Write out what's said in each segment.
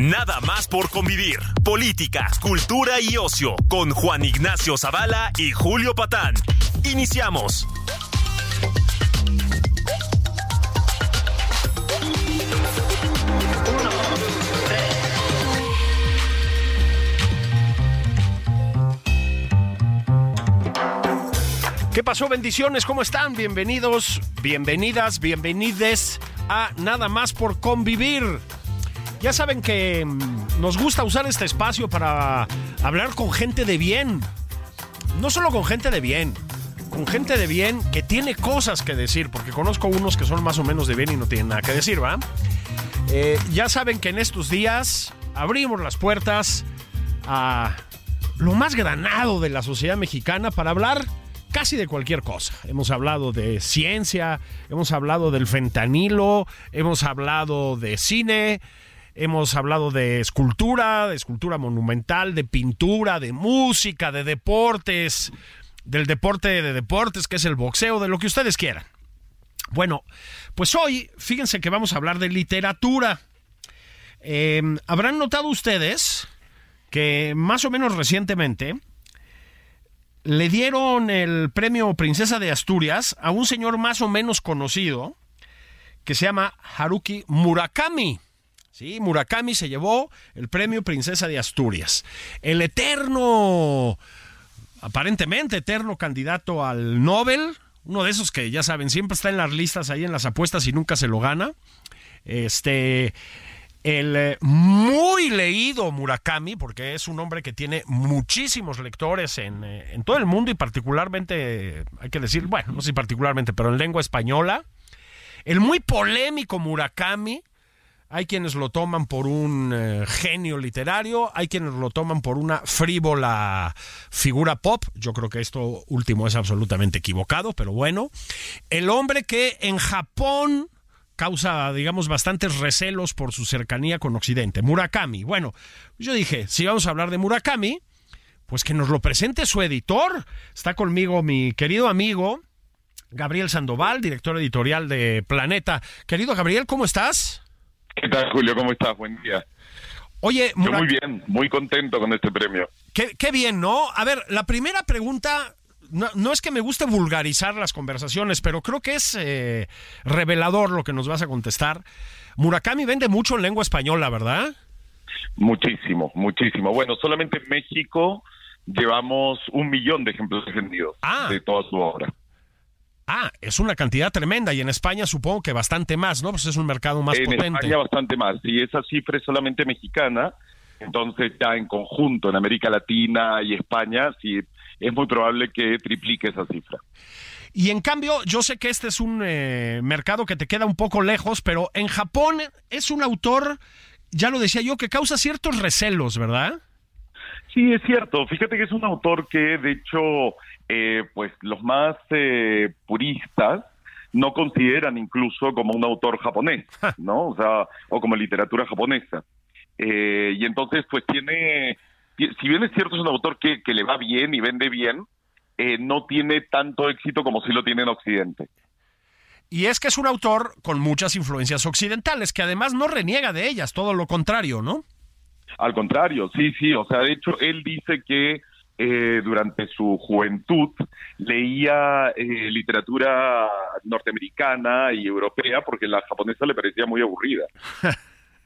Nada más por convivir. Política, cultura y ocio con Juan Ignacio Zavala y Julio Patán. Iniciamos. ¿Qué pasó? Bendiciones, ¿cómo están? Bienvenidos, bienvenidas, bienvenides a Nada más por convivir. Ya saben que mm, nos gusta usar este espacio para hablar con gente de bien. No solo con gente de bien, con gente de bien que tiene cosas que decir, porque conozco unos que son más o menos de bien y no tienen nada que decir, ¿va? Eh, ya saben que en estos días abrimos las puertas a lo más granado de la sociedad mexicana para hablar casi de cualquier cosa. Hemos hablado de ciencia, hemos hablado del fentanilo, hemos hablado de cine, hemos hablado de escultura, de escultura monumental, de pintura, de música, de deportes, del deporte de deportes, que es el boxeo, de lo que ustedes quieran. Bueno, pues hoy, fíjense que vamos a hablar de literatura. Eh, Habrán notado ustedes que más o menos recientemente le dieron el premio Princesa de Asturias a un señor más o menos conocido que se llama Haruki Murakami. Sí, Murakami se llevó el premio Princesa de Asturias. El eterno, aparentemente eterno candidato al Nobel, uno de esos que ya saben, siempre está en las listas ahí en las apuestas y nunca se lo gana. Este, el eh, muy leído Murakami, porque es un hombre que tiene muchísimos lectores en, eh, en, todo el mundo y particularmente, hay que decir, bueno, no sé particularmente, pero en lengua española. El muy polémico Murakami, hay quienes lo toman por un eh, genio literario, hay quienes lo toman por una frívola figura pop. Yo creo que esto último es absolutamente equivocado, pero bueno. El hombre que en Japón causa, digamos, bastantes recelos por su cercanía con Occidente. Murakami. Bueno, yo dije, si vamos a hablar de Murakami, pues que nos lo presente su editor. Está conmigo mi querido amigo Gabriel Sandoval, director editorial de Planeta. Querido Gabriel, ¿cómo estás? ¿Qué tal, Julio? ¿Cómo estás? Buen día. Oye, Yo muy bien, muy contento con este premio. Qué, qué bien, ¿no? A ver, la primera pregunta no, no, es que me guste vulgarizar las conversaciones, pero creo que es eh, revelador lo que nos vas a contestar. Murakami vende mucho en lengua española, ¿verdad? Muchísimo, muchísimo. Bueno, solamente en México llevamos un millón de ejemplares vendidos ah. de toda su obra. Ah, es una cantidad tremenda y en España supongo que bastante más, ¿no? Pues es un mercado más en potente. En España bastante más. Y esa cifra es solamente mexicana. Entonces ya en conjunto en América Latina y España sí es muy probable que triplique esa cifra. Y en cambio, yo sé que este es un eh, mercado que te queda un poco lejos, pero en Japón es un autor, ya lo decía yo, que causa ciertos recelos, ¿verdad? Sí, es cierto. Fíjate que es un autor que, de hecho, eh, pues los más eh, puristas no consideran incluso como un autor japonés, ¿no? O sea, o como literatura japonesa. Eh, y entonces, pues tiene si bien es cierto es un autor que, que le va bien y vende bien, eh, no tiene tanto éxito como si lo tiene en Occidente. Y es que es un autor con muchas influencias occidentales, que además no reniega de ellas, todo lo contrario, ¿no? Al contrario, sí, sí, o sea, de hecho él dice que eh, durante su juventud leía eh, literatura norteamericana y europea porque la japonesa le parecía muy aburrida.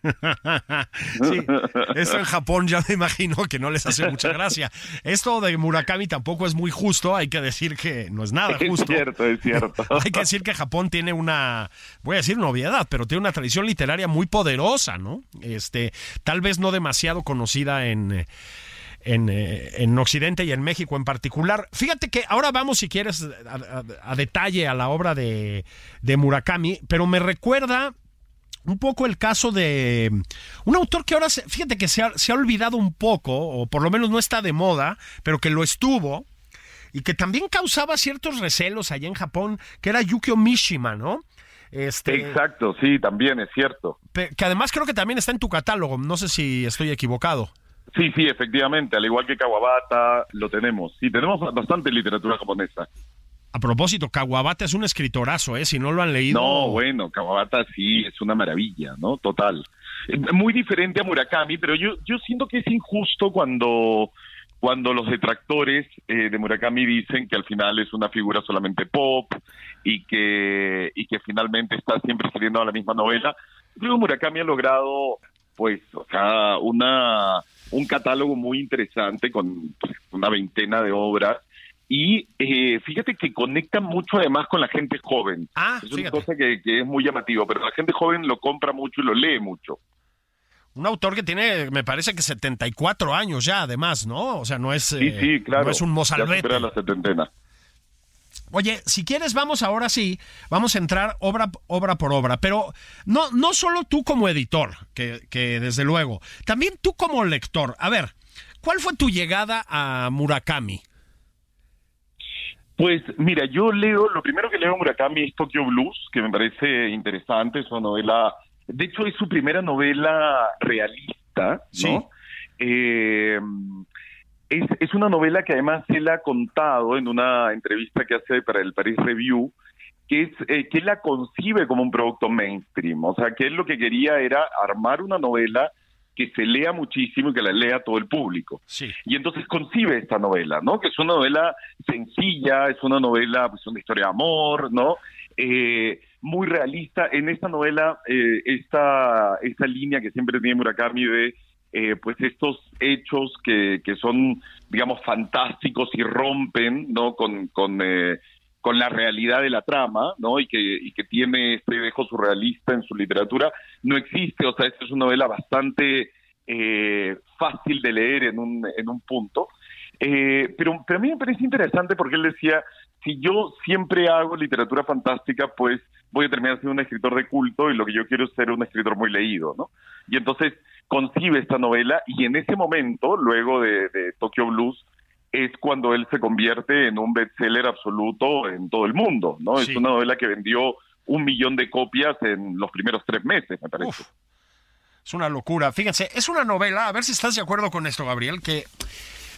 sí, eso en Japón ya me imagino que no les hace mucha gracia. Esto de Murakami tampoco es muy justo, hay que decir que no es nada justo. Es cierto, es cierto. hay que decir que Japón tiene una, voy a decir novedad, pero tiene una tradición literaria muy poderosa, ¿no? Este, tal vez no demasiado conocida en... En, en, Occidente y en México en particular. Fíjate que ahora vamos, si quieres, a, a, a detalle a la obra de, de Murakami, pero me recuerda un poco el caso de un autor que ahora, fíjate que se ha, se ha olvidado un poco, o por lo menos no está de moda, pero que lo estuvo, y que también causaba ciertos recelos allá en Japón, que era Yukio Mishima, ¿no? Este, Exacto, sí, también es cierto. Que además creo que también está en tu catálogo, no sé si estoy equivocado. Sí, sí, efectivamente, al igual que Kawabata, lo tenemos. Sí, tenemos bastante literatura japonesa. A propósito, Kawabata es un escritorazo, ¿eh? Si no lo han leído. No, bueno, Kawabata sí, es una maravilla, ¿no? Total. Muy diferente a Murakami, pero yo, yo siento que es injusto cuando cuando los detractores eh, de Murakami dicen que al final es una figura solamente pop y que, y que finalmente está siempre a la misma novela. Creo que Murakami ha logrado pues o sea, una, un catálogo muy interesante con una veintena de obras y eh, fíjate que conecta mucho además con la gente joven. Ah, es una cosa que, que, es muy llamativo, pero la gente joven lo compra mucho y lo lee mucho. Un autor que tiene, me parece que 74 años ya, además, ¿no? O sea, no es, sí, sí, claro. no es un mozalbete. Ya la setentena. Oye, si quieres, vamos ahora sí, vamos a entrar obra, obra por obra, pero no, no solo tú como editor, que, que desde luego, también tú como lector. A ver, ¿cuál fue tu llegada a Murakami? Pues mira, yo leo, lo primero que leo Murakami es Tokyo Blues, que me parece interesante, es una novela de hecho, es su primera novela realista, ¿no? Eh, es, es, una novela que además él ha contado en una entrevista que hace para el Paris Review, que es eh, que él la concibe como un producto mainstream. O sea, que él lo que quería era armar una novela que se lea muchísimo y que la lea todo el público. Sí. Y entonces concibe esta novela, ¿no? Que es una novela sencilla, es una novela, pues una historia de amor, ¿no? Eh, muy realista. En esta novela, eh, esta, esta línea que siempre tiene Murakami de eh, pues estos hechos que, que son, digamos, fantásticos y rompen, ¿no? Con, con, eh, con la realidad de la trama, ¿no? Y que, y que tiene este dejo surrealista en su literatura, no existe. O sea, esta es una novela bastante eh, fácil de leer en un, en un punto. Eh, pero, pero a mí me parece interesante porque él decía, si yo siempre hago literatura fantástica, pues voy a terminar siendo un escritor de culto y lo que yo quiero es ser un escritor muy leído, ¿no? Y entonces concibe esta novela y en ese momento, luego de, Tokyo Blues, es cuando él se convierte en un bestseller absoluto en todo el mundo, ¿no? Es una novela que vendió un millón de copias en los primeros tres meses, me parece. Es una locura. Fíjense, es una novela, a ver si estás de acuerdo con esto, Gabriel, que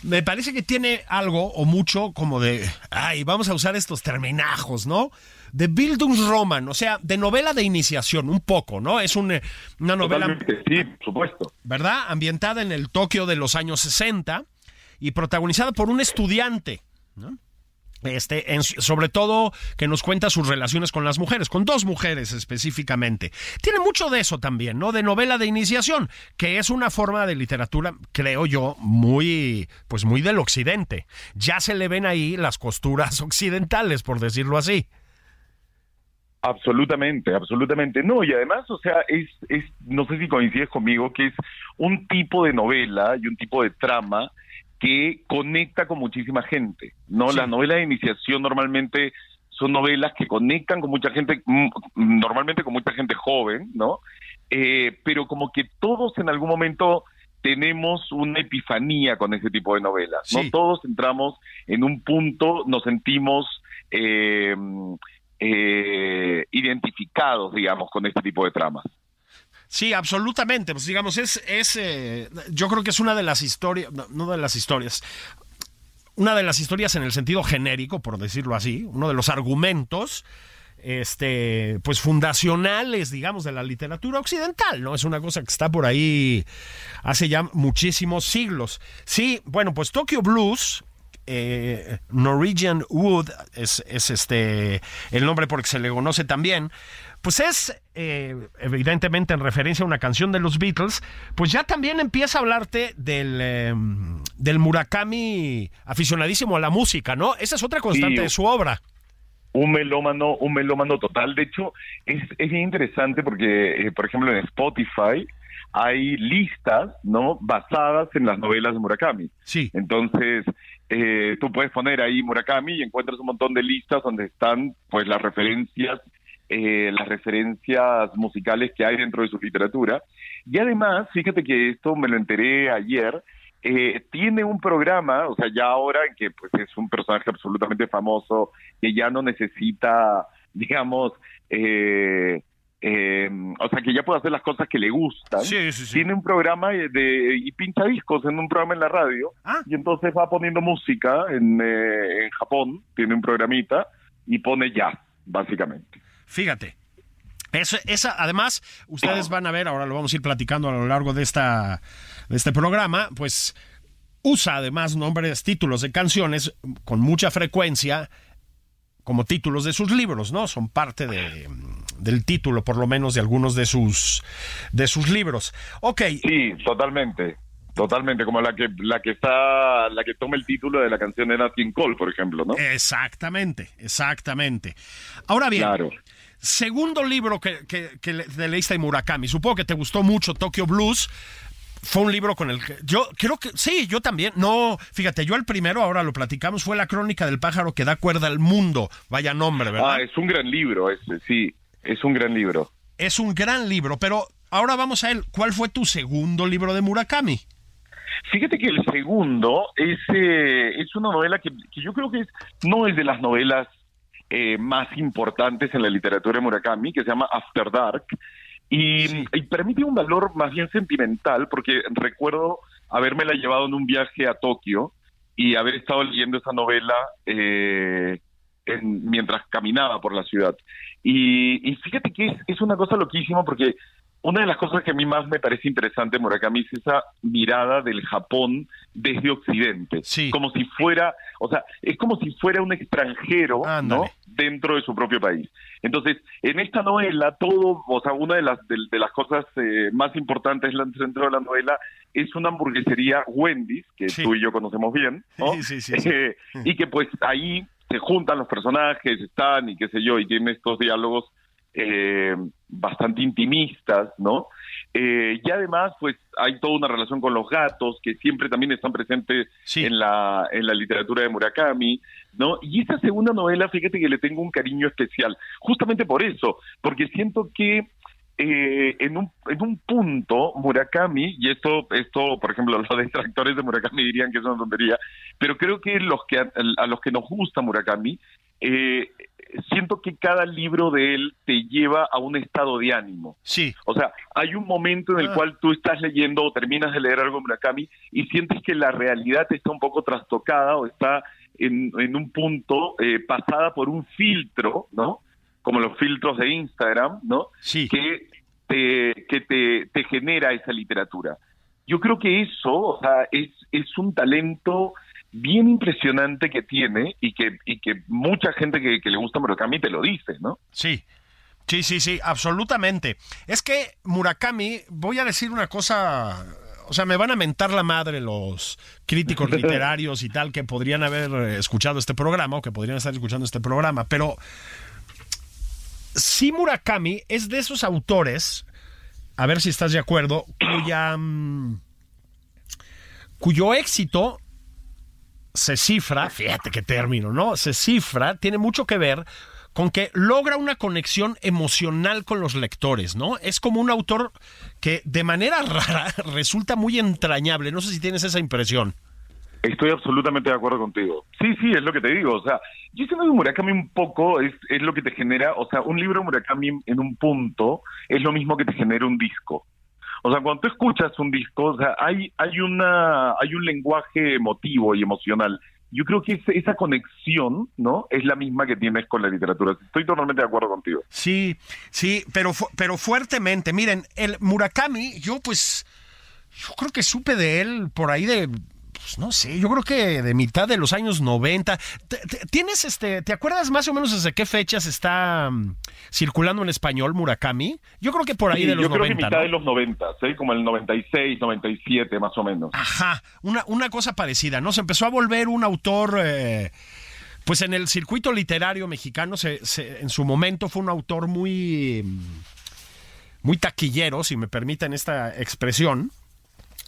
me parece que tiene algo o mucho como de, ay, vamos a usar estos terminajos, ¿no? De Bildungsroman, o sea, de novela de iniciación, un poco, ¿no? Es una novela... Sí, por supuesto. ¿Verdad? Ambientada en el Tokio de los años 60 y protagonizada por un estudiante, ¿no? Este, sobre todo que nos cuenta sus relaciones con las mujeres, con dos mujeres específicamente. Tiene mucho de eso también, ¿no? De novela de iniciación, que es una forma de literatura, creo yo, muy, pues muy del occidente. Ya se le ven ahí las costuras occidentales, por decirlo así. Absolutamente, absolutamente. No, y además, o sea, es, es, no sé si coincides conmigo, que es un tipo de novela y un tipo de trama que conecta con muchísima gente, ¿no? Las novelas de iniciación normalmente son novelas que conectan con mucha gente, mm, normalmente con mucha gente joven, ¿no? Eh, pero como que todos en algún momento tenemos una epifanía con ese tipo de novelas, ¿no? Todos entramos en un punto, nos sentimos eh, eh, identificados, digamos, con este tipo de tramas. Sí, absolutamente. Pues digamos, es, es eh, yo creo que es una de las historias, no, de las historias, una de las historias en el sentido genérico, por decirlo así, uno de los argumentos este, pues fundacionales, digamos, de la literatura occidental, ¿no? Es una cosa que está por ahí hace ya muchísimos siglos. Sí, bueno, pues Tokyo Blues, eh, Norwegian Wood es, es, este el nombre porque se le conoce también pues es eh, evidentemente en referencia a una canción de los Beatles, pues ya también empieza a hablarte del, em, del Murakami aficionadísimo a la música, ¿no? Esa es otra constante de su obra. Un melómano, un melómano total. De hecho, es, es interesante porque, eh, por ejemplo, en Spotify hay listas, ¿no? Basadas en las novelas de Murakami. Sí. Entonces, eh, tú puedes poner ahí Murakami y encuentras un montón de listas donde están, pues, las referencias eh, las referencias musicales que hay dentro de su literatura. Y además, fíjate que esto me lo enteré ayer, eh, tiene un programa, o sea, ya ahora en que pues, es un personaje absolutamente famoso, que ya no necesita, digamos, eh, eh, o sea, que ya puede hacer las cosas que le gustan. Sí, sí, sí. Tiene un programa de, y pincha discos en un programa en la radio, Ah. y entonces va poniendo música en, eh, en Japón, tiene un programita, y pone jazz, básicamente. Fíjate. Eso, esa, además, ustedes van a ver, ahora lo vamos a ir platicando a lo largo de, esta, de este programa, pues usa además nombres, títulos de canciones con mucha frecuencia como títulos de sus libros, ¿no? Son parte de, del título, por lo menos, de algunos de sus, de sus libros. Ok, Sí, totalmente. Totalmente, como la que la que está la que toma el título de la canción de Nat King Cole, por ejemplo, ¿no? exactamente, exactamente. Ahora bien, Claro. Segundo libro que, que, que le- te leíste de Murakami. Supongo que te gustó mucho Tokyo Blues. Fue un libro con el que yo creo que sí, yo también. No, fíjate, yo el primero, ahora lo platicamos, fue La crónica del pájaro que da cuerda al mundo. Vaya nombre, ¿verdad? Ah, es un gran libro ese, sí, es un gran libro. Es un gran libro, pero ahora vamos a él. ¿Cuál fue tu segundo libro de Murakami? Fíjate que el segundo es, eh, es una novela que, que yo creo que es, no es de las novelas eh, más importantes en la literatura de Murakami, que se llama After Dark, y, y permite un valor más bien sentimental, porque recuerdo habérmela llevado en un viaje a Tokio y haber estado leyendo esa novela eh, en- mientras caminaba por la ciudad. Y, y fíjate que es, es una cosa loquísima porque una de las cosas que a mí más me parece interesante, Murakami, es esa mirada del Japón desde Occidente. Sí. Como si fuera, o sea, es como si fuera un extranjero, ¿no? Dentro de su propio país. Entonces, en esta novela, todo, o sea, una de las, de, de las cosas eh, más importantes dentro de la novela es una hamburguesería Wendy's, que Sí. tú y yo conocemos bien, ¿no? Sí, sí, sí, sí. Eh, y que pues ahí se juntan los personajes, están y qué sé yo, y tienen estos diálogos eh, bastante intimistas, ¿no? Eh, y además, pues hay toda una relación con los gatos que siempre también están presentes Sí. en la en la literatura de Murakami, ¿no? Y esta segunda novela, fíjate que le tengo un cariño especial, justamente por eso, porque siento que eh, en, un, en un punto Murakami, y esto, esto, por ejemplo, los detractores de Murakami dirían que es una tontería, pero creo que los que a, a los que nos gusta Murakami, eh, siento que cada libro de él te lleva a un estado de ánimo. Sí, O sea, hay un momento en el Ah. cual tú estás leyendo o terminas de leer algo de Murakami y sientes que la realidad está un poco trastocada o está en, en un punto eh, pasada por un filtro, ¿no? Como los filtros de Instagram, ¿no? sí. Que te, que te, te genera esa literatura. Yo creo que eso, o sea, es, es un talento bien impresionante que tiene y que, y que mucha gente que, que le gusta Murakami te lo dice, ¿no? Sí. Sí, sí, sí, absolutamente. Es que Murakami, voy a decir una cosa, o sea, me van a mentar la madre los críticos literarios y tal que podrían haber eh, escuchado este programa o que podrían estar escuchando este programa, pero sí Murakami es de esos autores, a ver si estás de acuerdo, cuya mm, cuyo éxito se cifra, fíjate qué término, ¿no? Se cifra, tiene mucho que ver con que logra una conexión emocional con los lectores, ¿no? Es como un autor que de manera rara resulta muy entrañable. No sé si tienes esa impresión. Estoy absolutamente de acuerdo contigo. Sí, sí, es lo que te digo. O sea, yo siento que Murakami un poco es, es lo que te genera, o sea, un libro de Murakami en un punto es lo mismo que te genera un disco. O sea, cuando tú escuchas un disco, o sea, hay, hay, una, hay un lenguaje emotivo y emocional. Yo creo que ese- esa conexión, ¿no? Es la misma que tienes con la literatura. Estoy totalmente de acuerdo contigo. Sí, sí, pero, pero fuertemente. Miren, el Murakami, yo pues, yo creo que supe de él por ahí de, pues no sé, yo creo que de mitad de los años 90. Te- te- ¿Tienes este, te acuerdas más o menos desde qué fechas está mm, circulando en español Murakami? Yo creo que por ahí Sí, de los yo creo 90, que mitad ¿no? de los 90, ¿sí? Como el 96, 97 más o menos. Ajá, una, una cosa parecida, ¿no? Se empezó a volver un autor, eh, pues en el circuito literario mexicano, se, se- en su momento fue un autor muy, mm, muy taquillero, si me permiten esta expresión.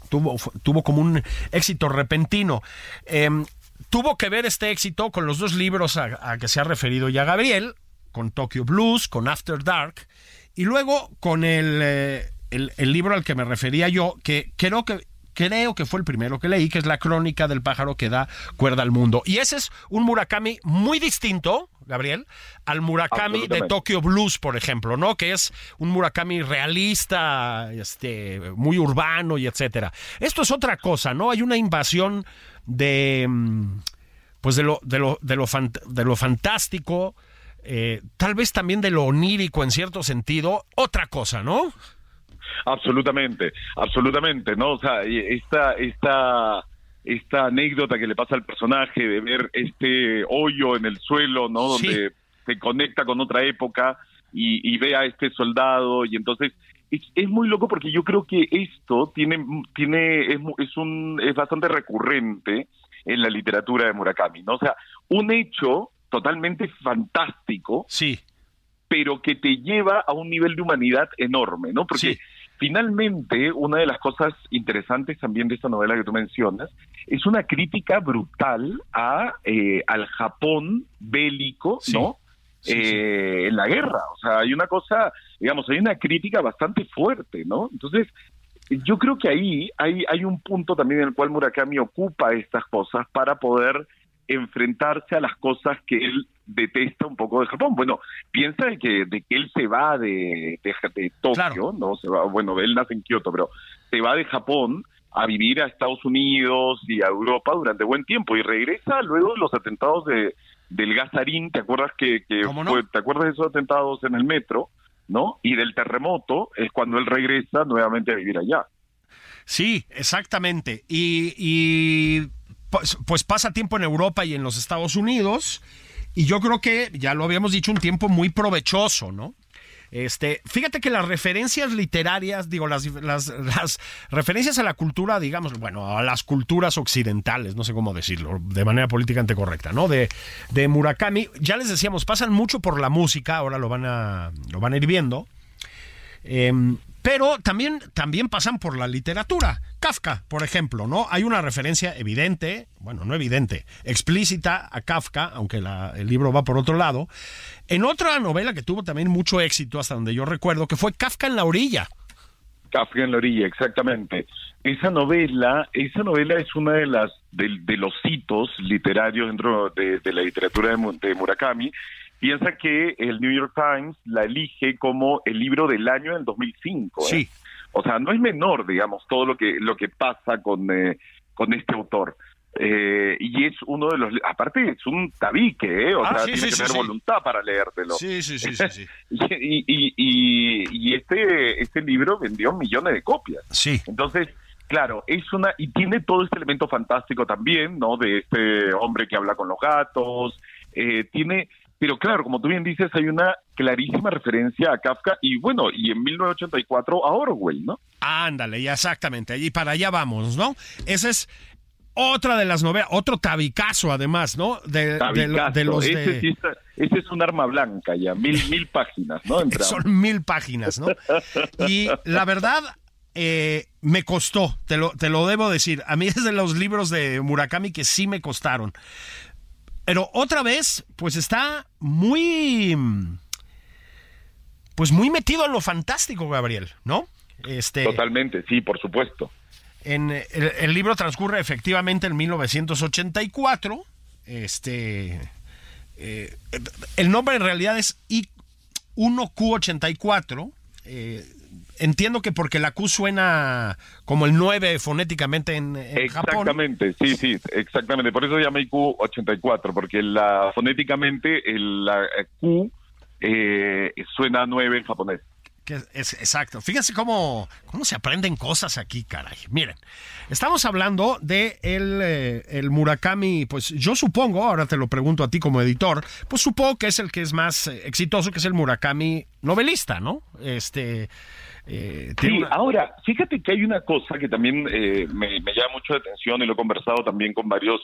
Tuvo, tuvo como un éxito repentino. Em, tuvo que ver este éxito con los dos libros a, a que se ha referido ya Gabriel, con Tokyo Blues, con After Dark, y luego con el, eh, el, el libro al que me refería yo, que creo que creo que fue el primero que leí, que es la crónica del pájaro que da cuerda al mundo. Y ese es un Murakami muy distinto, Gabriel, al Murakami de Tokyo Blues, por ejemplo, ¿no? Que es un Murakami realista, este, muy urbano y etcétera. Esto es otra cosa, ¿no? Hay una invasión de mm, pues de lo, de lo, de lo, de lo fantástico, eh, tal vez también de lo onírico en cierto sentido, otra cosa, ¿no? Absolutamente, absolutamente, ¿no? O sea, esta, esta, esta anécdota que le pasa al personaje de ver este hoyo en el suelo, ¿no? Donde se conecta con otra época y, ve a este soldado y entonces es, muy loco porque yo creo que esto tiene, tiene, es, es un, es bastante recurrente en la literatura de Murakami, ¿no? O sea, un hecho totalmente fantástico, sí, pero que te lleva a un nivel de humanidad enorme, ¿no? Porque Finalmente, una de las cosas interesantes también de esta novela que tú mencionas es una crítica brutal a eh, al Japón bélico, ¿no? Eh, en la guerra. O sea, hay una cosa, digamos, hay una crítica bastante fuerte, ¿no? Entonces, yo creo que ahí hay, hay un punto también en el cual Murakami ocupa estas cosas para poder enfrentarse a las cosas que él detesta un poco de Japón. Bueno, piensa de que, de que él se va de, de, Tokio, ¿no? Se va, bueno, él nace en Kioto, pero se va de Japón a vivir a Estados Unidos y a Europa durante buen tiempo y regresa luego de los atentados de, del Gazarín, ¿te acuerdas que, que te acuerdas de esos atentados en el metro, ¿no? Y del terremoto es cuando él regresa nuevamente a vivir allá. Sí, exactamente. Y, y pues, pues, pasa tiempo en Europa y en los Estados Unidos. Y yo creo que, ya lo habíamos dicho, un tiempo muy provechoso, ¿no? Este, fíjate que las referencias literarias, digo, las, las, referencias a la cultura, digamos, bueno, a las culturas occidentales, no sé cómo decirlo, de manera políticamente correcta, ¿no? De, de Murakami, ya les decíamos, pasan mucho por la música, ahora lo van a, lo van a ir viendo. Eh, pero también, también pasan por la literatura. Kafka, por ejemplo, ¿no? Hay una referencia evidente, bueno, no evidente, explícita a Kafka, aunque el libro va por otro lado, en otra novela que tuvo también mucho éxito, hasta donde yo recuerdo, que fue Kafka en la orilla. Kafka en la orilla, exactamente. Esa novela, esa novela es una de las de, los hitos literarios dentro de, la literatura de Murakami Piensa que el New York Times la elige como el libro del año del 2005. ¿eh? Sí. O sea, no es menor, digamos, todo lo que lo que pasa con eh, con este autor. Eh, y es uno de los aparte es un tabique ¿eh? o ah, sea tiene que tener voluntad para leértelo sí sí sí sí, y, y, y, y, este este libro vendió millones de copias sí entonces claro es una y tiene todo este elemento fantástico también no de este hombre que habla con los gatos eh, tiene pero claro, como tú bien dices, hay una clarísima referencia a Kafka y bueno, y en 1984 a Orwell, ¿no? Ándale, ya exactamente, allí para allá vamos, ¿no? Esa es otra de las novelas, otro tabicazo además, ¿no? De, de, los ese, sí ese, es un arma blanca ya, mil, mil páginas, ¿no? Son mil páginas, ¿no? Y la verdad, eh, me costó, te lo, te lo debo decir. A mí es de los libros de Murakami que sí me costaron. Pero otra vez, pues está muy. Pues muy metido en lo fantástico, Gabriel, ¿no? Este, Totalmente, sí, por supuesto. En el, libro transcurre efectivamente en 1984. Este. Eh, el nombre en realidad es I1Q84. Eh, entiendo que porque la Q suena como el 9 fonéticamente en, exactamente, sí, sí, exactamente. Por eso se llama IQ84, porque la fonéticamente la Q eh, suena 9 en japonés. es, exacto. Fíjense cómo, cómo se aprenden cosas aquí, caray. Miren, estamos hablando de el, eh, el, Murakami, pues yo supongo, ahora te lo pregunto a ti como editor, pues supongo que es el que es más eh, exitoso, que es el Murakami novelista, ¿no? Este eh, sí, ahora, fíjate que hay una cosa que también eh, me, llama mucho la atención y lo he conversado también con varios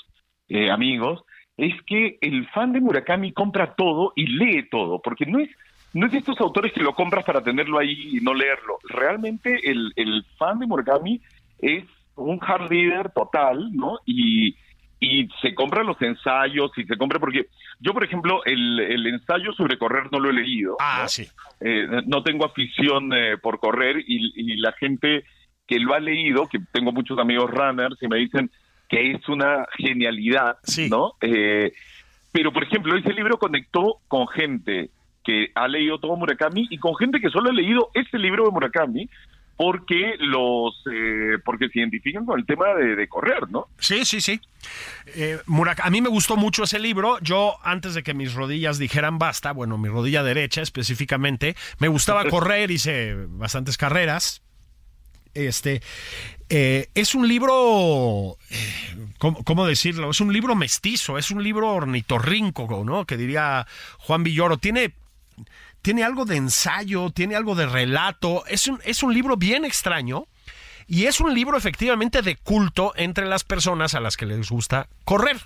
eh, amigos, es que el fan de Murakami compra todo y lee todo, porque no es no es de estos autores que lo compras para tenerlo ahí y no leerlo. Realmente el, el fan de Murakami es un hard reader total, ¿no? Y, y se compran los ensayos y se compra porque yo por ejemplo el, el ensayo sobre correr no lo he leído Ah, ¿no? sí. Eh, no tengo afición eh, por correr y, y la gente que lo ha leído que tengo muchos amigos runners y me dicen que es una genialidad Sí. no Eh, pero por ejemplo ese libro conectó con gente que ha leído todo Murakami y con gente que solo ha leído ese libro de Murakami porque los eh, porque se identifican con el tema de, de correr no Sí, sí, sí. Eh, Murak- a mí me gustó mucho ese libro. Yo, antes de que mis rodillas dijeran basta, bueno, mi rodilla derecha específicamente, me gustaba correr, hice bastantes carreras. Este eh, es un libro, eh, ¿cómo, cómo decirlo? Es un libro mestizo, es un libro ornitorrinco, ¿no? Que diría Juan Villoro. Tiene tiene algo de ensayo, tiene algo de relato. Es un, es un libro bien extraño y es un libro efectivamente de culto entre las personas a las que les gusta correr.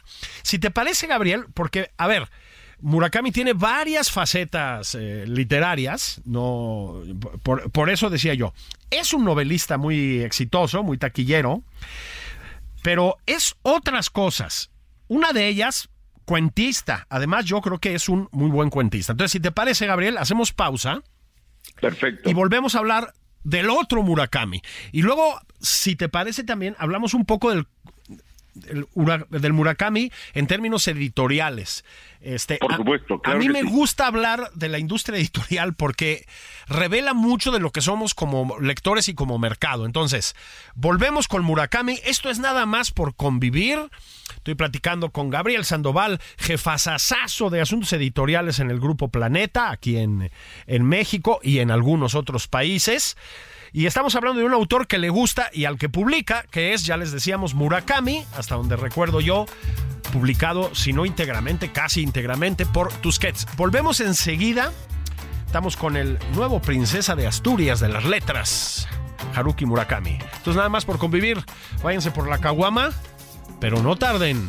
Si te parece, Gabriel, porque, a ver, Murakami tiene varias facetas eh, literarias, no, por, por eso decía yo, es un novelista muy exitoso, muy taquillero, pero es otras cosas. Una de ellas, cuentista. Además, yo creo que es un muy buen cuentista. Entonces, si te parece, Gabriel, hacemos pausa perfecto y volvemos a hablar del otro Murakami. Y luego, si te parece también, hablamos un poco del, del, Ura- del Murakami en términos editoriales. Este, Por a- supuesto, A, claro mí que me sí. gusta hablar de la industria editorial porque revela mucho de lo que somos como lectores y como mercado. Entonces, volvemos con Murakami. Esto es nada más por convivir. Estoy platicando con Gabriel Sandoval, jefazazazo de asuntos editoriales en el Grupo Planeta, aquí en, en México y en algunos otros países. Y estamos hablando de un autor que le gusta y al que publica, que es, ya les decíamos, Murakami, hasta donde recuerdo yo, publicado, si no íntegramente, casi íntegramente, por Tusquets. Volvemos enseguida. Estamos con el nuevo princesa de Asturias de las letras, Haruki Murakami. Entonces, nada más por convivir, váyanse por la caguama, pero no tarden.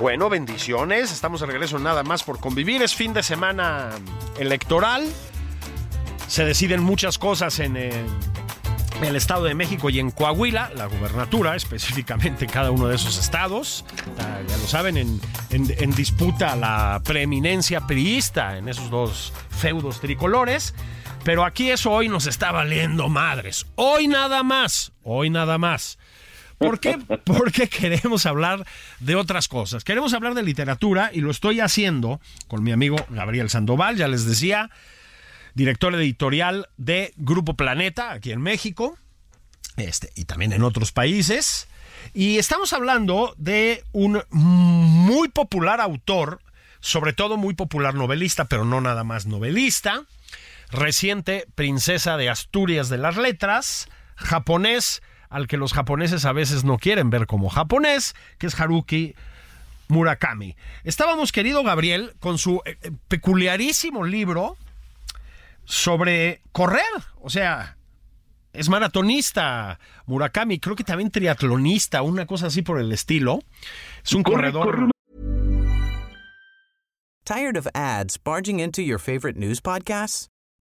Bueno, bendiciones. Estamos de regreso nada más por convivir. Es fin de semana electoral. Se deciden muchas cosas en eh, el Estado de México y en Coahuila, la gubernatura, específicamente en cada uno de esos estados. Ah, Ya lo saben, en, en- en disputa la preeminencia priista en esos dos feudos tricolores. Pero aquí eso hoy nos está valiendo madres. Hoy nada más. Hoy nada más. ¿Por qué? Porque queremos hablar de otras cosas. Queremos hablar de literatura y lo estoy haciendo con mi amigo Gabriel Sandoval, ya les decía, director editorial de Grupo Planeta aquí en México este, y también en otros países. Y estamos hablando de un muy popular autor, sobre todo muy popular novelista, pero no nada más novelista, reciente princesa de Asturias de las letras, japonés, al que los japoneses a veces no quieren ver como japonés, que es Haruki Murakami. Estábamos, querido Gabriel, con su eh, eh, peculiarísimo libro sobre correr, o sea, es maratonista Murakami, creo que también triatlonista, una cosa así por el estilo. Es un Corre, corredor. corre Tired of ads barging into your favorite news podcasts?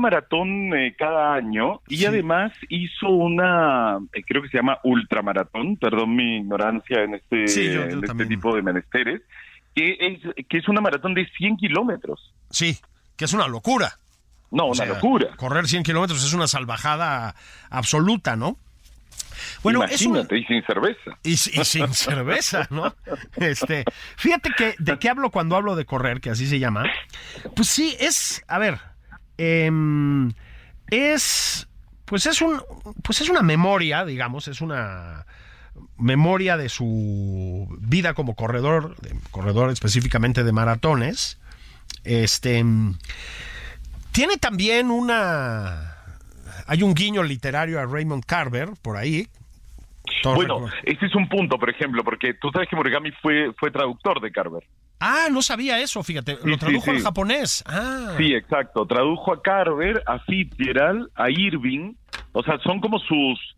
Maratón eh, cada año y Sí. además hizo una, eh, creo que se llama ultramaratón, perdón mi ignorancia en este, Sí, yo- yo en este tipo de menesteres, que es, que es una maratón de 100 kilómetros. Sí, que es una locura. No, O una sea, locura. Correr 100 kilómetros es una salvajada absoluta, ¿no? Bueno, Imagínate, y sin cerveza. Y, sin cerveza, ¿no? Este, fíjate que de qué hablo cuando hablo de correr, que así se llama. Pues sí, es, a ver, em, es, pues es un, pues es una memoria, digamos, es una memoria de su vida como corredor, corredor específicamente de maratones. Este tiene también una hay un guiño literario a Raymond Carver por ahí. bueno, ese es un punto, por ejemplo, porque tú sabes que Murakami fue, fue traductor de Carver. Ah, no sabía eso, fíjate, lo tradujo al japonés. Ah. Sí, exacto, tradujo a Carver, a Fitzgerald, a Irving, o sea, son como sus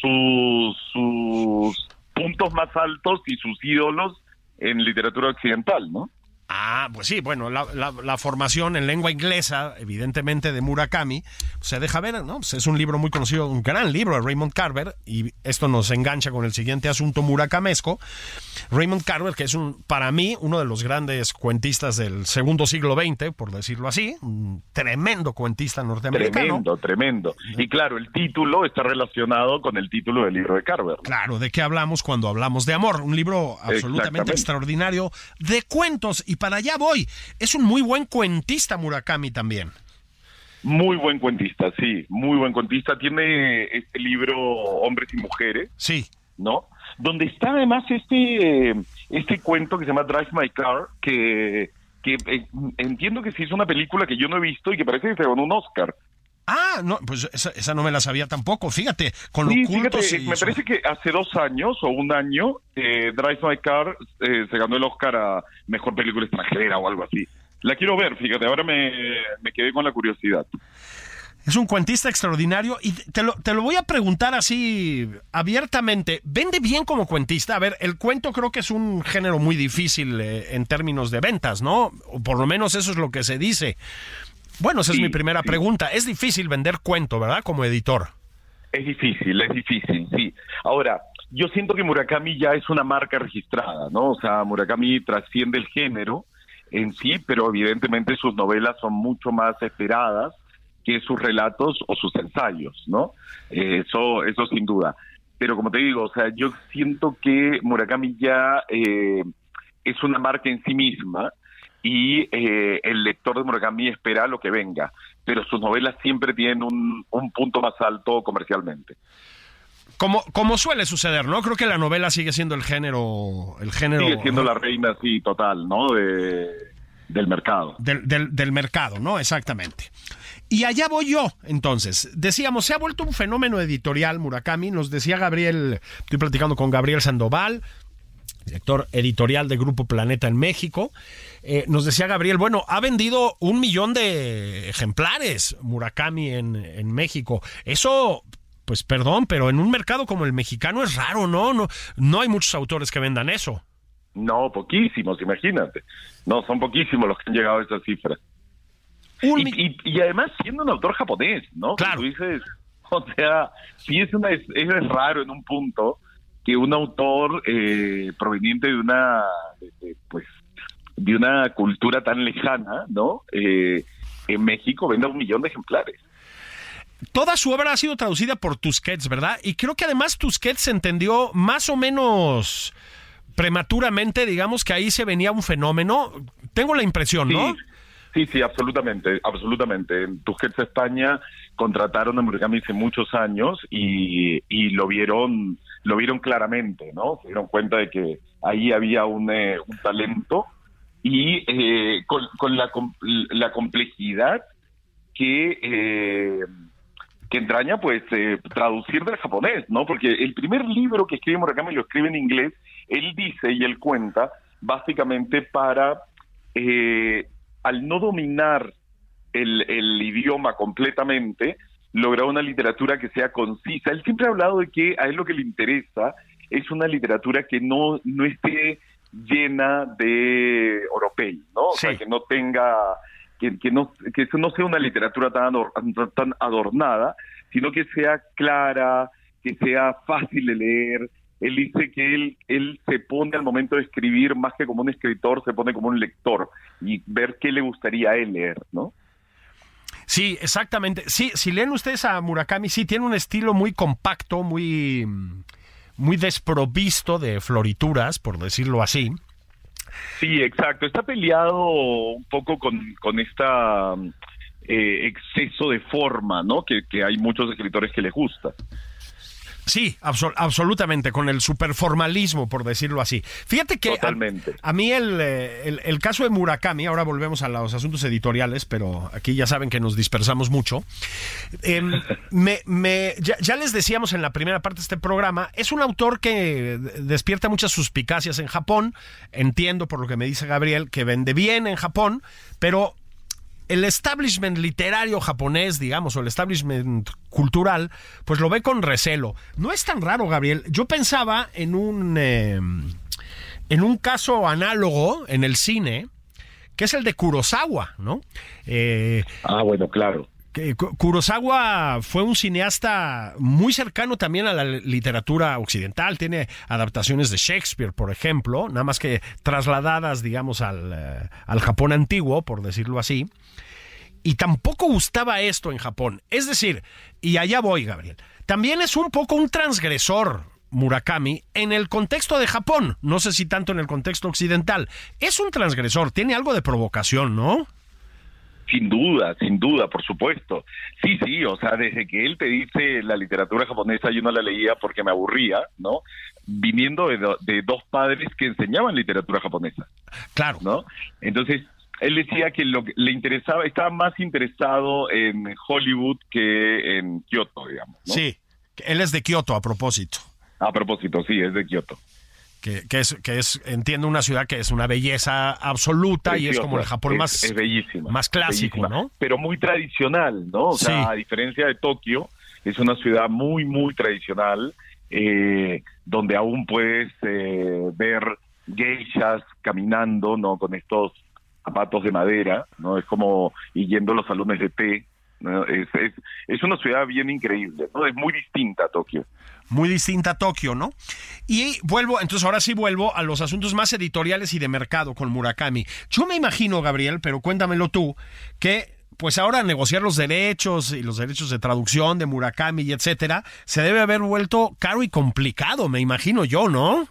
sus sus puntos más altos y sus ídolos en literatura occidental, ¿no? Ah, pues sí, bueno, la, formación en lengua inglesa, evidentemente, de Murakami, se deja ver, ¿no? Pues es un libro muy conocido, un gran libro de Raymond Carver, y esto nos engancha con el siguiente asunto murakamesco. Raymond Carver, que es un, para mí, uno de los grandes cuentistas del segundo siglo XX, por decirlo así, un tremendo cuentista norteamericano. Tremendo, tremendo. Y claro, el título está relacionado con el título del libro de Carver. Claro, ¿de qué hablamos cuando hablamos de amor? Un libro absolutamente extraordinario de cuentos y para allá voy. Es un muy buen cuentista Murakami también. Muy buen cuentista, sí, muy buen cuentista. Tiene este libro Hombres y Mujeres. Sí. ¿No? Donde está además este, este cuento que se llama Drive My Car, que, que eh, entiendo que sí es una película que yo no he visto y que parece que se ganó un Oscar. Ah, no, pues esa, no me la sabía tampoco. Fíjate, con lo culto Me parece que hace dos años o un año, eh, Drive My Car eh, se ganó el Oscar a Mejor Película Extranjera o algo así. La quiero ver, fíjate, ahora me, me quedé con la curiosidad. Es un cuentista extraordinario y te lo, te lo voy a preguntar así abiertamente. ¿Vende bien como cuentista? A ver, el cuento creo que es un género muy difícil eh, en términos de ventas, ¿no? O por lo menos eso es lo que se dice. Bueno, esa es mi primera pregunta. Es difícil vender cuento, ¿verdad? Como editor. Es difícil, es difícil, sí. Ahora, yo siento que Murakami ya es una marca registrada, ¿no? O sea, Murakami trasciende el género en sí, pero evidentemente sus novelas son mucho más esperadas que sus relatos o sus ensayos, ¿no? Eh, eso, eso sin duda. Pero como te digo, o sea, yo siento que Murakami ya eh, es una marca en sí misma y eh, el lector de Murakami espera lo que venga, pero sus novelas siempre tienen un, punto más alto comercialmente. Como, como suele suceder, ¿no? Creo que la novela sigue siendo el género... El género sigue siendo la reina, sí, total, ¿no? De, del mercado. Del, del, del mercado, ¿no? Exactamente. Y allá voy yo, entonces. Decíamos, se ha vuelto un fenómeno editorial Murakami, nos decía Gabriel, estoy platicando con Gabriel Sandoval, director editorial de Grupo Planeta en México. Eh, nos decía Gabriel, bueno, ha vendido un millón de ejemplares Murakami en, en México. Eso pues perdón, pero en un mercado como el mexicano es raro, ¿no? No, no hay muchos autores que vendan eso. No, poquísimos, imagínate. No, son poquísimos los que han llegado a esa cifra. Y, y, además siendo un autor japonés, ¿no? Claro. dices, o sea, sí es, una, es, es raro en un punto que un autor eh, proveniente de una, pues, de una cultura tan lejana, ¿no? Eh, en México venda un millón de ejemplares. Toda su obra ha sido traducida por Tusquets, ¿verdad? Y creo que además Tusquets se entendió más o menos prematuramente, digamos que ahí se venía un fenómeno. Tengo la impresión, ¿no? Sí, sí, absolutamente, absolutamente. En Tusquets España contrataron a Murakami hace muchos años y, y lo vieron lo vieron claramente, ¿no? Se dieron cuenta de que ahí había un, eh, un talento y eh, con, con la, la, complejidad que, eh, entraña, pues, traducir del japonés, ¿no? Porque el primer libro que escribe Murakami lo escribe en inglés, él dice y él cuenta básicamente para, al no dominar el, el idioma completamente, lograr una literatura que sea concisa. Él siempre ha hablado de que a él lo que le interesa es una literatura que no, no esté llena de europei, ¿no? O sea, que no tenga, que, que, no, que no sea una literatura tan, tan adornada, sino que sea clara, que sea fácil de leer. Él dice que él, él se pone al momento de escribir, más que como un escritor, se pone como un lector y ver qué le gustaría a él leer, ¿no? Sí, exactamente. Sí, si leen ustedes a Murakami, sí, tiene un estilo muy compacto, muy, muy desprovisto de florituras, por decirlo así. Sí, exacto. Está peleado un poco con, con esta eh, exceso de forma, ¿no? Que, que hay muchos escritores que les gusta. Sí, absolutamente, con el superformalismo, por decirlo así. Fíjate que A, mí eh, el, el, caso de Murakami, ahora volvemos a los asuntos editoriales, pero aquí ya saben que nos dispersamos mucho. Em, me, me, ya, les decíamos en la primera parte de este programa, es un autor que despierta muchas suspicacias en Japón. Entiendo por lo que me dice Gabriel que vende bien en Japón, pero el establishment literario japonés, digamos, o el establishment cultural, pues lo ve con recelo. No es tan raro, Gabriel. Yo pensaba en un, em, en un caso análogo en el cine, que es el de Kurosawa, ¿no? Eh, ah, bueno, claro. Kurosawa fue un cineasta muy cercano también a la literatura occidental. Tiene adaptaciones de Shakespeare, por ejemplo, nada más que trasladadas, digamos, al, eh, al Japón antiguo, por decirlo así. Y tampoco gustaba esto en Japón. Es decir, y allá voy, Gabriel, también es un poco un transgresor Murakami en el contexto de Japón, no sé si tanto en el contexto occidental. Es un transgresor, tiene algo de provocación, ¿no? Sin duda, sin duda, por supuesto. Sí, sí, o sea, desde que él te dice la literatura japonesa yo no la leía porque me aburría, ¿no? Viniendo de, de dos padres que enseñaban literatura japonesa. Claro. ¿No? Entonces, él decía que lo que le interesaba, estaba más interesado en Hollywood que en Kioto, digamos. Sí, él es de Kioto a propósito. A propósito, sí, es de Kioto. Que, es, que es, entiendo, una ciudad que es una belleza absoluta y es como el Japón más, más clásico, ¿no? Pero muy tradicional, ¿no? O sea, a diferencia de Tokio, es una ciudad muy, muy tradicional, eh, donde aún puedes eh, ver geishas caminando, ¿no? Con estos zapatos de madera, ¿no? Es como y yendo a los salones de té. Es, es, es, una ciudad bien increíble, ¿no? Es muy distinta a Tokio. Muy distinta a Tokio, ¿no? Y vuelvo, entonces ahora sí vuelvo a los asuntos más editoriales y de mercado con Murakami. Yo me imagino, Gabriel, pero cuéntamelo tú, que pues ahora negociar los derechos y los derechos de traducción de Murakami y etcétera, se debe haber vuelto caro y complicado, me imagino yo, ¿no?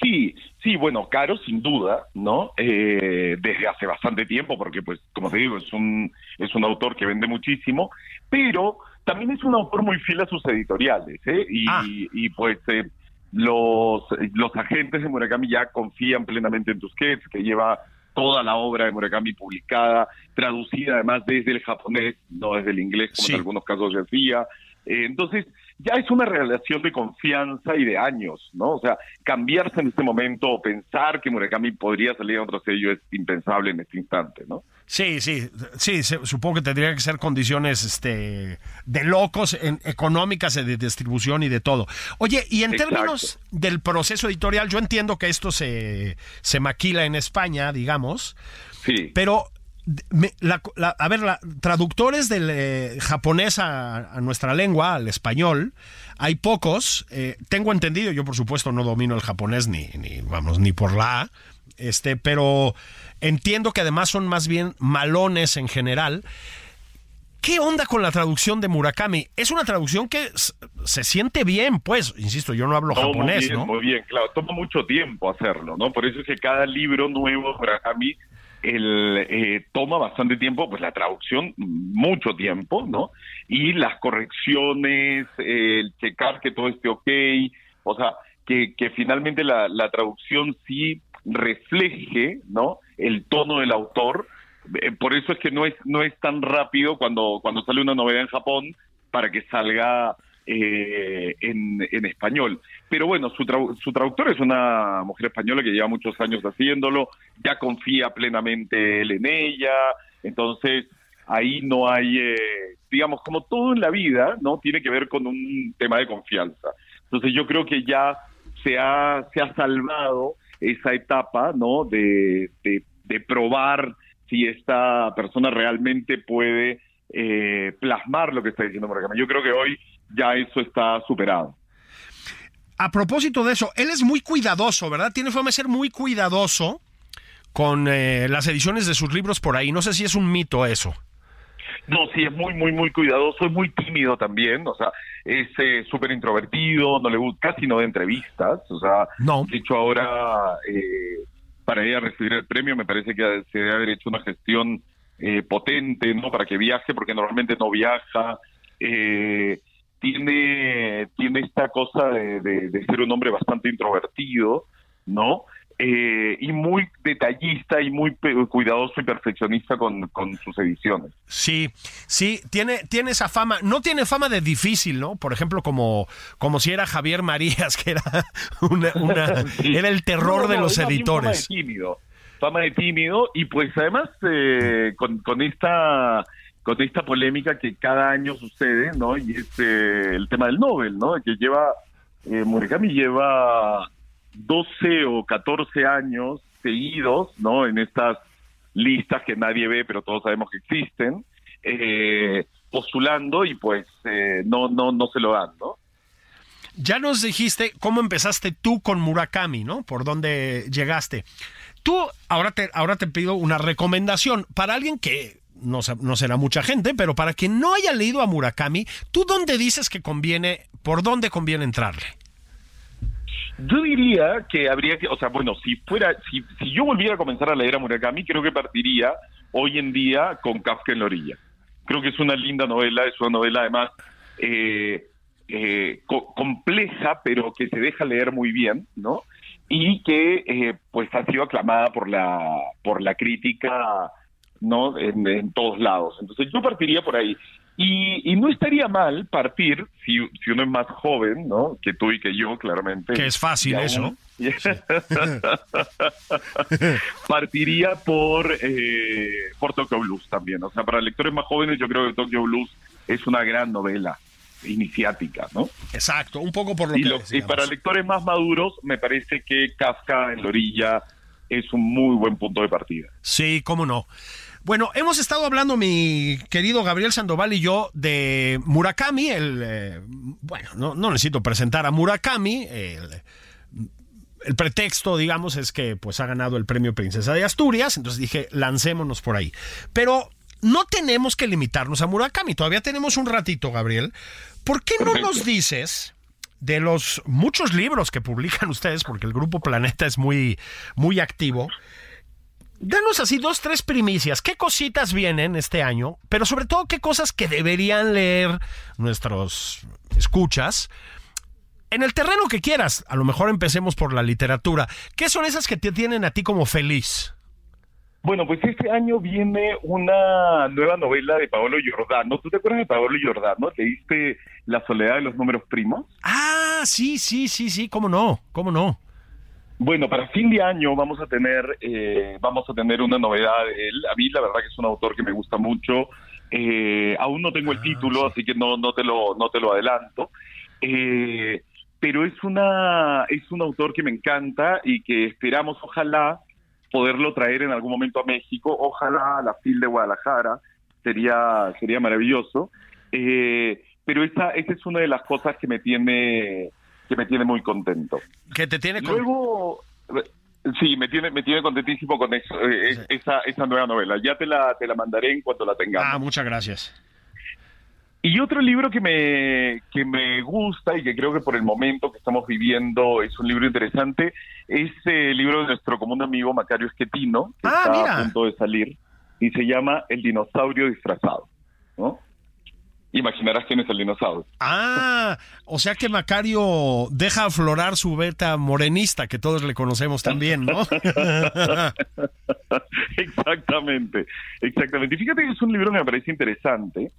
Sí, sí, bueno, caro sin duda, ¿no? Eh, desde hace bastante tiempo, porque pues, como te digo, es un, es un autor que vende muchísimo, pero también es un autor muy fiel a sus editoriales, ¿eh? Y, ah. y pues eh, los, los agentes de Murakami ya confían plenamente en Tusquets, que lleva toda la obra de Murakami publicada, traducida además desde el japonés, no desde el inglés, como en algunos casos se hacía. Eh, entonces, ya es una relación de confianza y de años, ¿no? O sea, cambiarse en este momento o pensar que Murakami podría salir a otro sello es impensable en este instante, ¿no? Sí, sí, sí, supongo que tendría que ser condiciones este, de locos en, económicas, de distribución y de todo. Oye, y en términos del proceso editorial, yo entiendo que esto se, se maquila en España, digamos, sí. pero a ver, la, traductores del eh, japonés a, nuestra lengua, al español, hay pocos. Eh, tengo entendido, yo por supuesto no domino el japonés ni, ni, vamos, ni por la este, pero entiendo que además son más bien malones en general. ¿Qué onda con la traducción de Murakami? Es una traducción que se siente bien, pues, insisto, yo no hablo japonés, muy bien, ¿no? Muy bien, claro, toma mucho tiempo hacerlo, ¿no? Por eso es que cada libro nuevo de Murakami el, eh, toma bastante tiempo, pues la traducción, mucho tiempo, ¿no? Y las correcciones, el checar que todo esté ok, o sea, que, que finalmente la, la traducción sí refleje, ¿no? El tono del autor. Eh, por eso es que no es, no es tan rápido cuando, cuando sale una novela en Japón para que salga eh, en, español. Pero bueno, su, su traductor es una mujer española que lleva muchos años haciéndolo, ya confía plenamente él en ella, entonces ahí no hay, eh, digamos, como todo en la vida, ¿no? Tiene que ver con un tema de confianza. Entonces yo creo que ya se ha, se ha salvado esa etapa, ¿no? De, de, probar si esta persona realmente puede eh, plasmar lo que está diciendo Murakami. Yo creo que hoy ya eso está superado. A propósito de eso, él es muy cuidadoso, ¿verdad? Tiene fama de ser muy cuidadoso con eh, las ediciones de sus libros por ahí. No sé si es un mito eso. No, sí, es muy, muy, muy cuidadoso, es muy tímido también, o sea, es eh, súper introvertido, no le gusta, casi no de entrevistas, o sea, no. de hecho ahora eh, para ella recibir el premio me parece que se debe haber hecho una gestión eh, potente, ¿no? Para que viaje, porque normalmente no viaja, eh, tiene, tiene esta cosa de, de ser un hombre bastante introvertido, ¿no? Eh, y muy detallista y muy cuidadoso y perfeccionista con, sus ediciones. Sí, sí, tiene, tiene esa fama, no tiene fama de difícil, ¿no? Por ejemplo, como, como si era Javier Marías, que era una, era el terror de los editores. Fama de tímido, fama de tímido, y pues además eh, con, con esta con esta polémica que cada año sucede, ¿no? Y es eh, el tema del Nobel, ¿no? Que lleva, Murakami lleva 12 o 14 años seguidos, ¿no? En estas listas que nadie ve, pero todos sabemos que existen, eh, postulando y pues eh, no, no, no se lo dan, ¿no? Ya nos dijiste cómo empezaste tú con Murakami, ¿no? Por dónde llegaste. Tú, ahora te, ahora te pido una recomendación para alguien que no, no, será mucha gente, pero para quien no haya leído a Murakami, ¿tú dónde dices que conviene, por dónde conviene entrarle? Yo diría que habría que, o sea, bueno, si fuera, si, si yo volviera a comenzar a leer a Murakami, creo que partiría hoy en día con Kafka en la orilla. Creo que es una linda novela, es una novela además eh, eh, compleja, pero que se deja leer muy bien, ¿no? Y que eh, pues ha sido aclamada por la por la crítica, ¿no? En, en todos lados. Entonces yo partiría por ahí. Y, no estaría mal partir, si, si, uno es más joven, ¿no? Que tú y que yo, claramente. Que es fácil eso. partiría por, eh, por Tokyo Blues también. O sea, para lectores más jóvenes yo creo que Tokyo Blues es una gran novela iniciática, ¿no? Exacto, un poco por lo y que... y para lectores más maduros me parece que Kafka en la orilla es un muy buen punto de partida. Sí, cómo no. Bueno, hemos estado hablando, mi querido Gabriel Sandoval y yo, de Murakami, el... Eh, bueno, no, necesito presentar a Murakami, el, pretexto, digamos, es que pues ha ganado el premio Princesa de Asturias, entonces dije, lancémonos por ahí. Pero no tenemos que limitarnos a Murakami, todavía tenemos un ratito, Gabriel. ¿Por qué no nos dices de los muchos libros que publican ustedes, porque el grupo Planeta es muy, muy activo? Danos así dos, tres primicias. ¿Qué cositas vienen este año? Pero sobre todo, ¿qué cosas que deberían leer nuestros escuchas? En el terreno que quieras, a lo mejor empecemos por la literatura. ¿Qué son esas que te tienen a ti como feliz? Bueno, pues este año viene una nueva novela de Paolo Giordano. ¿Tú te acuerdas de Paolo Giordano? ¿Leíste La soledad de los números primos? Ah, sí, sí, sí, sí, cómo no, cómo no. Bueno, para fin de año vamos a tener eh, vamos a tener una novedad de él. A mí la verdad que es un autor que me gusta mucho. Eh, aún no tengo el ah, título, así que no no te lo no te lo adelanto. Eh, pero es una es un autor que me encanta y que esperamos ojalá poderlo traer en algún momento a México. Ojalá a la FIL de Guadalajara sería sería maravilloso. pero esa esa es una de las cosas que me tiene que me tiene muy contento. Que te tiene Luego, sí, me tiene, me tiene contentísimo con eso, eh, esa, esa nueva novela. Ya te la, te la mandaré en cuanto la tengamos. Ah, muchas gracias. Y otro libro que me, que me gusta y que creo que por el momento que estamos viviendo es un libro interesante es el libro de nuestro común amigo Macario Esquetino, que ah, está a punto de salir, y se llama El dinosaurio disfrazado. ¿no? Imaginarás quién es el dinosaurio. Ah, o sea que Macario deja aflorar su beta morenista, que todos le conocemos también, ¿no? exactamente, exactamente. Y fíjate que es un libro que me parece interesante.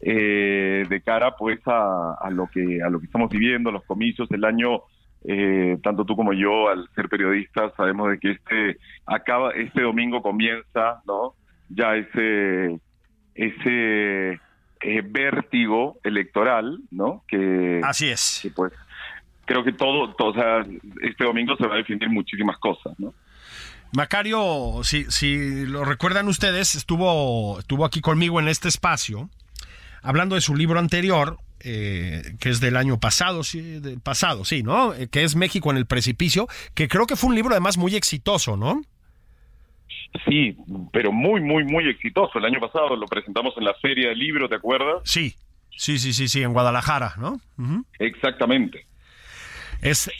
Eh, de cara pues a, lo que a lo que estamos viviendo los comicios el año eh, tanto tú como yo al ser periodistas sabemos de que este acaba este domingo comienza no ya ese ese eh, vértigo electoral, ¿no? Que, Así es. pues creo que todo, todo, o sea, este domingo se va a definir muchísimas cosas, ¿no? Macario, si, si lo recuerdan ustedes, estuvo, estuvo aquí conmigo en este espacio, hablando de su libro anterior, eh, que es del año pasado, sí, del pasado, sí, ¿no? Eh, que es México en el precipicio, que creo que fue un libro además muy exitoso, ¿no? Sí, pero muy, muy, muy exitoso. El año pasado lo presentamos en la Feria del Libro, ¿te acuerdas? Sí, sí, sí, sí, sí, en Guadalajara, ¿no? Exactamente. Es,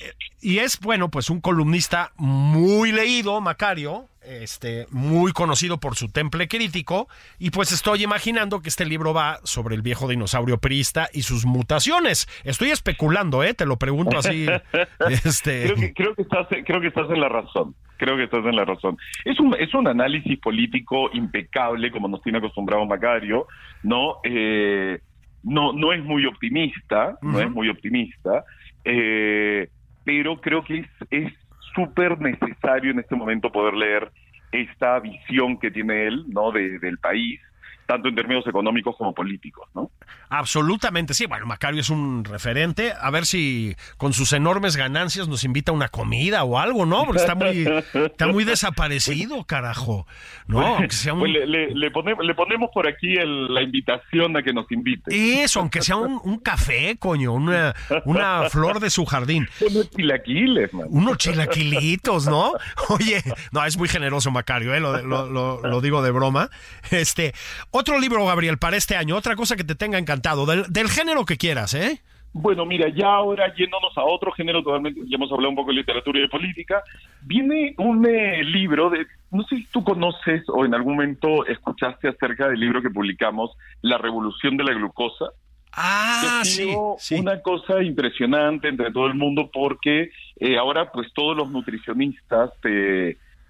y es, bueno, pues un columnista muy leído, Macario, este, muy conocido por su temple crítico, y pues estoy imaginando que este libro va sobre el viejo dinosaurio perista y sus mutaciones. Estoy especulando, ¿eh? Te lo pregunto así. este... creo, que, creo, que estás, creo que estás en la razón. Creo que estás en la razón. Es un, es un análisis político impecable, como nos tiene acostumbrado Macario, ¿no? Eh, no, no es muy optimista, no es muy optimista, eh, pero creo que es súper necesario en este momento poder leer esta visión que tiene él, ¿no? De, del país, tanto en términos económicos como políticos, ¿no? Absolutamente, sí. Bueno, Macario es un referente. A ver si con sus enormes ganancias nos invita a una comida o algo, ¿no? Porque está muy, está muy desaparecido, carajo. ¿No? Pues, le, ponemos, por aquí la invitación a que nos invite. Eso, aunque sea un, café, coño, una, una flor de su jardín. Unos chilaquiles, man. Unos chilaquilitos, ¿no? Oye, no, es muy generoso Macario, ¿eh? lo, lo, lo digo de broma. Este, otro libro, Gabriel, para este año, otra cosa que te tenga encantado, del, género que quieras, ¿eh? Bueno, mira, ya ahora yéndonos a otro género totalmente, ya hemos hablado un poco de literatura y de política, viene un eh, libro de, no sé si tú conoces o en algún momento escuchaste acerca del libro que publicamos, La Revolución de la Glucosa. Ah, sí, Una cosa impresionante entre todo el mundo porque eh, ahora pues todos los nutricionistas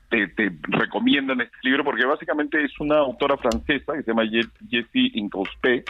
te te, recomiendan este libro porque básicamente es una autora francesa que se llama Jessie Incospé,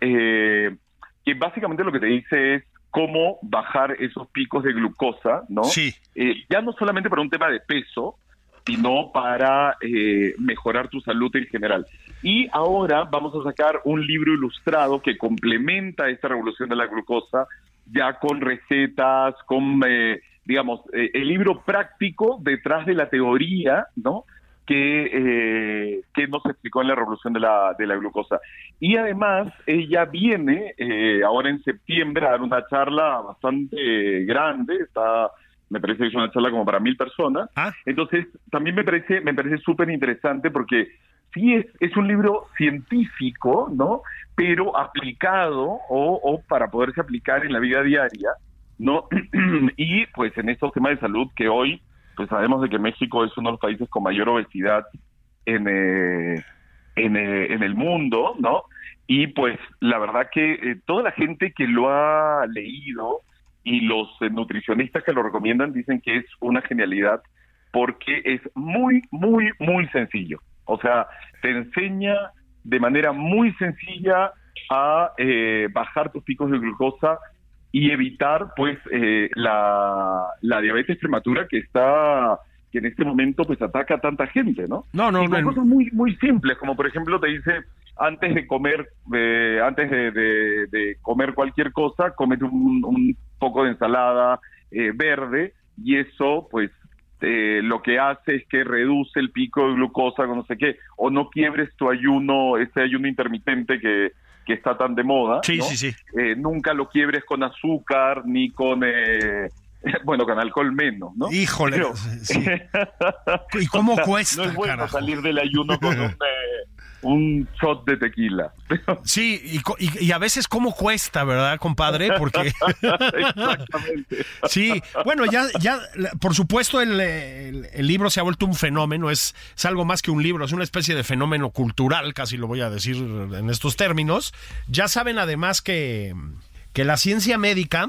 eh, que básicamente lo que te dice es cómo bajar esos picos de glucosa, ¿no? Sí. Eh, ya no solamente para un tema de peso, sino para eh, mejorar tu salud en general. Y ahora vamos a sacar un libro ilustrado que complementa esta revolución de la glucosa, ya con recetas, con eh, digamos, eh, el libro práctico detrás de la teoría, ¿no? Que, eh, que nos explicó en la revolución de la, de la glucosa. Y además, ella viene eh, ahora en septiembre a dar una charla bastante grande, está me parece que es una charla como para mil personas. Ah. Entonces, también me parece me parece súper interesante porque sí es, es un libro científico, ¿no? Pero aplicado o, o para poderse aplicar en la vida diaria, ¿no? y pues en estos temas de salud que hoy, pues sabemos de que México es uno de los países con mayor obesidad en, eh, en, eh, en, el mundo, ¿no? Y pues la verdad que eh, toda la gente que lo ha leído y los nutricionistas que lo recomiendan dicen que es una genialidad porque es muy, muy, muy sencillo. O sea, te enseña de manera muy sencilla a bajar tus picos de glucosa y evitar pues eh, la, la diabetes prematura que está que en este momento pues ataca a tanta gente, ¿no? No, no, y con cosas muy muy simples, como por ejemplo te dice antes de comer eh, antes de, de, comer cualquier cosa, comete un, un poco de ensalada eh, verde y eso pues lo que hace es que reduce el pico de glucosa no sé qué, o no quiebres tu ayuno, ese ayuno intermitente que, que está tan de moda. Sí, sí, sí. Eh, nunca lo quiebres con azúcar ni con, eh, bueno, con alcohol menos, ¿no? Híjole. ¿Y cómo cuesta? No es bueno salir del ayuno con un, eh, un shot de tequila. Sí, y, y, a veces cómo cuesta, ¿verdad, compadre? Porque... Exactamente. sí, bueno, ya, ya por supuesto el, el, libro se ha vuelto un fenómeno, es, es algo más que un libro, es una especie de fenómeno cultural, casi lo voy a decir en estos términos. Ya saben además que, que la ciencia médica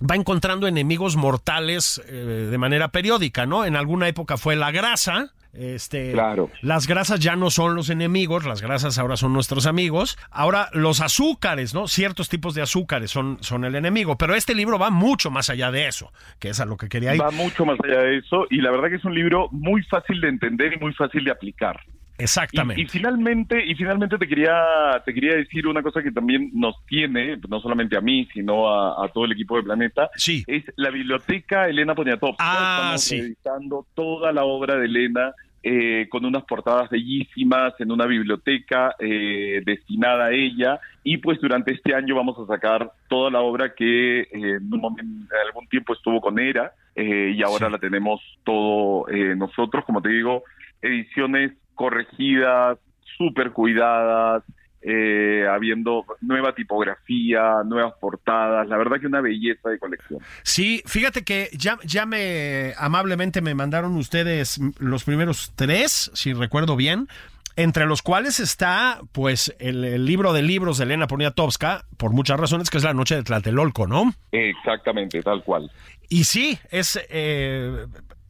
va encontrando enemigos mortales eh, de manera periódica, ¿no? En alguna época fue la grasa, este, claro. Las grasas ya no son los enemigos, las grasas ahora son nuestros amigos. Ahora los azúcares, ¿no? Ciertos tipos de azúcares son, son el enemigo, pero este libro va mucho más allá de eso, que es a lo que quería ir. Va mucho más allá de eso y la verdad que es un libro muy fácil de entender y muy fácil de aplicar. Exactamente. Y, finalmente, y finalmente te quería, te quería decir una cosa que también nos tiene, no solamente a mí, sino a, todo el equipo de Planeta. Sí. Es la biblioteca Elena Poniatowska. Ah, Estamos sí. editando toda la obra de Elena eh, con unas portadas bellísimas en una biblioteca eh, destinada a ella. Y pues durante este año vamos a sacar toda la obra que eh, en, un momento, en algún tiempo estuvo con ERA y ahora la tenemos todo nosotros, como te digo, ediciones corregidas, súper cuidadas, eh, habiendo nueva tipografía, nuevas portadas, la verdad que una belleza de colección. Sí, fíjate que ya, ya me amablemente me mandaron ustedes los primeros tres, si recuerdo bien, entre los cuales está pues el, libro de libros de Elena Poniatowska, por muchas razones, que es La Noche de Tlatelolco, ¿no? Exactamente, tal cual. Y sí, es... Eh,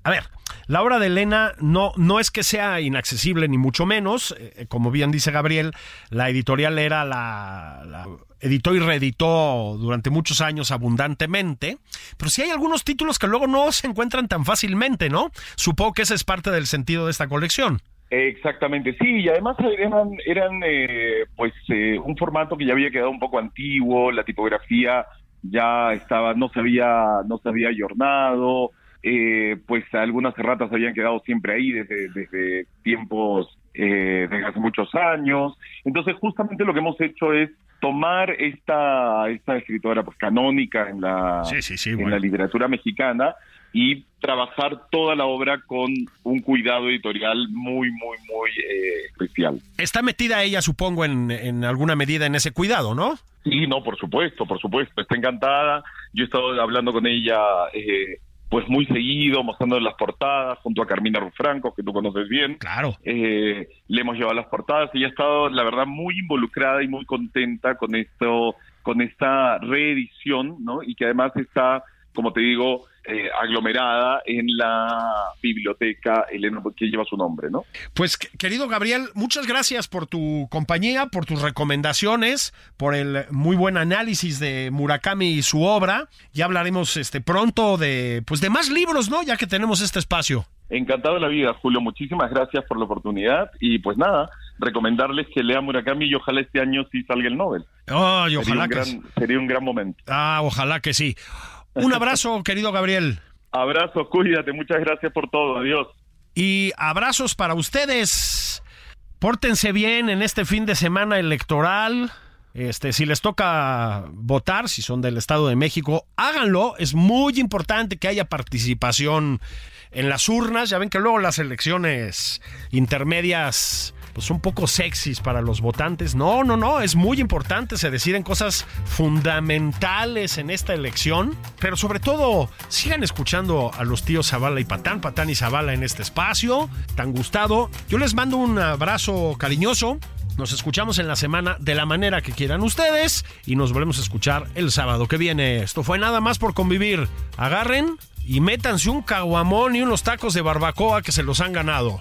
a ver, la obra de Elena no, no es que sea inaccesible, ni mucho menos. Eh, como bien dice Gabriel, la editorial era la, editó y reeditó durante muchos años abundantemente. Pero sí hay algunos títulos que luego no se encuentran tan fácilmente, ¿no? Supongo que ese es parte del sentido de esta colección. Exactamente, sí, y además eran, eran eh, pues eh, un formato que ya había quedado un poco antiguo, la tipografía ya estaba, no se había, no se había ayornado, eh, pues algunas erratas habían quedado siempre ahí desde, desde tiempos, eh, desde hace muchos años. Entonces, justamente lo que hemos hecho es tomar esta, esta escritora pues canónica en la, en la literatura mexicana y trabajar toda la obra con un cuidado editorial muy, muy, muy eh, especial. Está metida ella, supongo, en, en alguna medida en ese cuidado, ¿no? Sí, no, por supuesto, por supuesto. Está encantada. Yo he estado hablando con ella eh, pues muy seguido, mostrando las portadas junto a Carmina Rufranco, que tú conoces bien. Claro. Eh, le hemos llevado las portadas y ha estado, la verdad, muy involucrada y muy contenta con esto, con esta reedición, ¿no? Y que además está, como te digo, eh, aglomerada en la biblioteca Elena que lleva su nombre, ¿no? Pues querido Gabriel, muchas gracias por tu compañía, por tus recomendaciones, por el muy buen análisis de Murakami y su obra. Ya hablaremos este pronto de pues de más libros, ¿no? Ya que tenemos este espacio. Encantado de la vida, Julio. Muchísimas gracias por la oportunidad y pues nada, recomendarles que lean Murakami y ojalá este año sí salga el Nobel. Oh, y ojalá sería, un gran, sería un gran momento. Ah, ojalá que sí. Un abrazo, querido Gabriel. Abrazo, cuídate, muchas gracias por todo, adiós. Y abrazos para ustedes. Pórtense bien en este fin de semana electoral. Este, si les toca votar, si son del Estado de México, háganlo. Es muy importante que haya participación en las urnas. Ya ven que luego las elecciones intermedias pues son poco sexys para los votantes. No, no, no, es muy importante, se deciden cosas fundamentales en esta elección, pero sobre todo sigan escuchando a los tíos Zavala y Patán, Patán y Zavala en este espacio tan gustado. Yo les mando un abrazo cariñoso. Nos escuchamos en la semana de la manera que quieran ustedes y nos volvemos a escuchar el sábado que viene. Esto fue nada más por convivir. Agarren y métanse un caguamón y unos tacos de barbacoa que se los han ganado.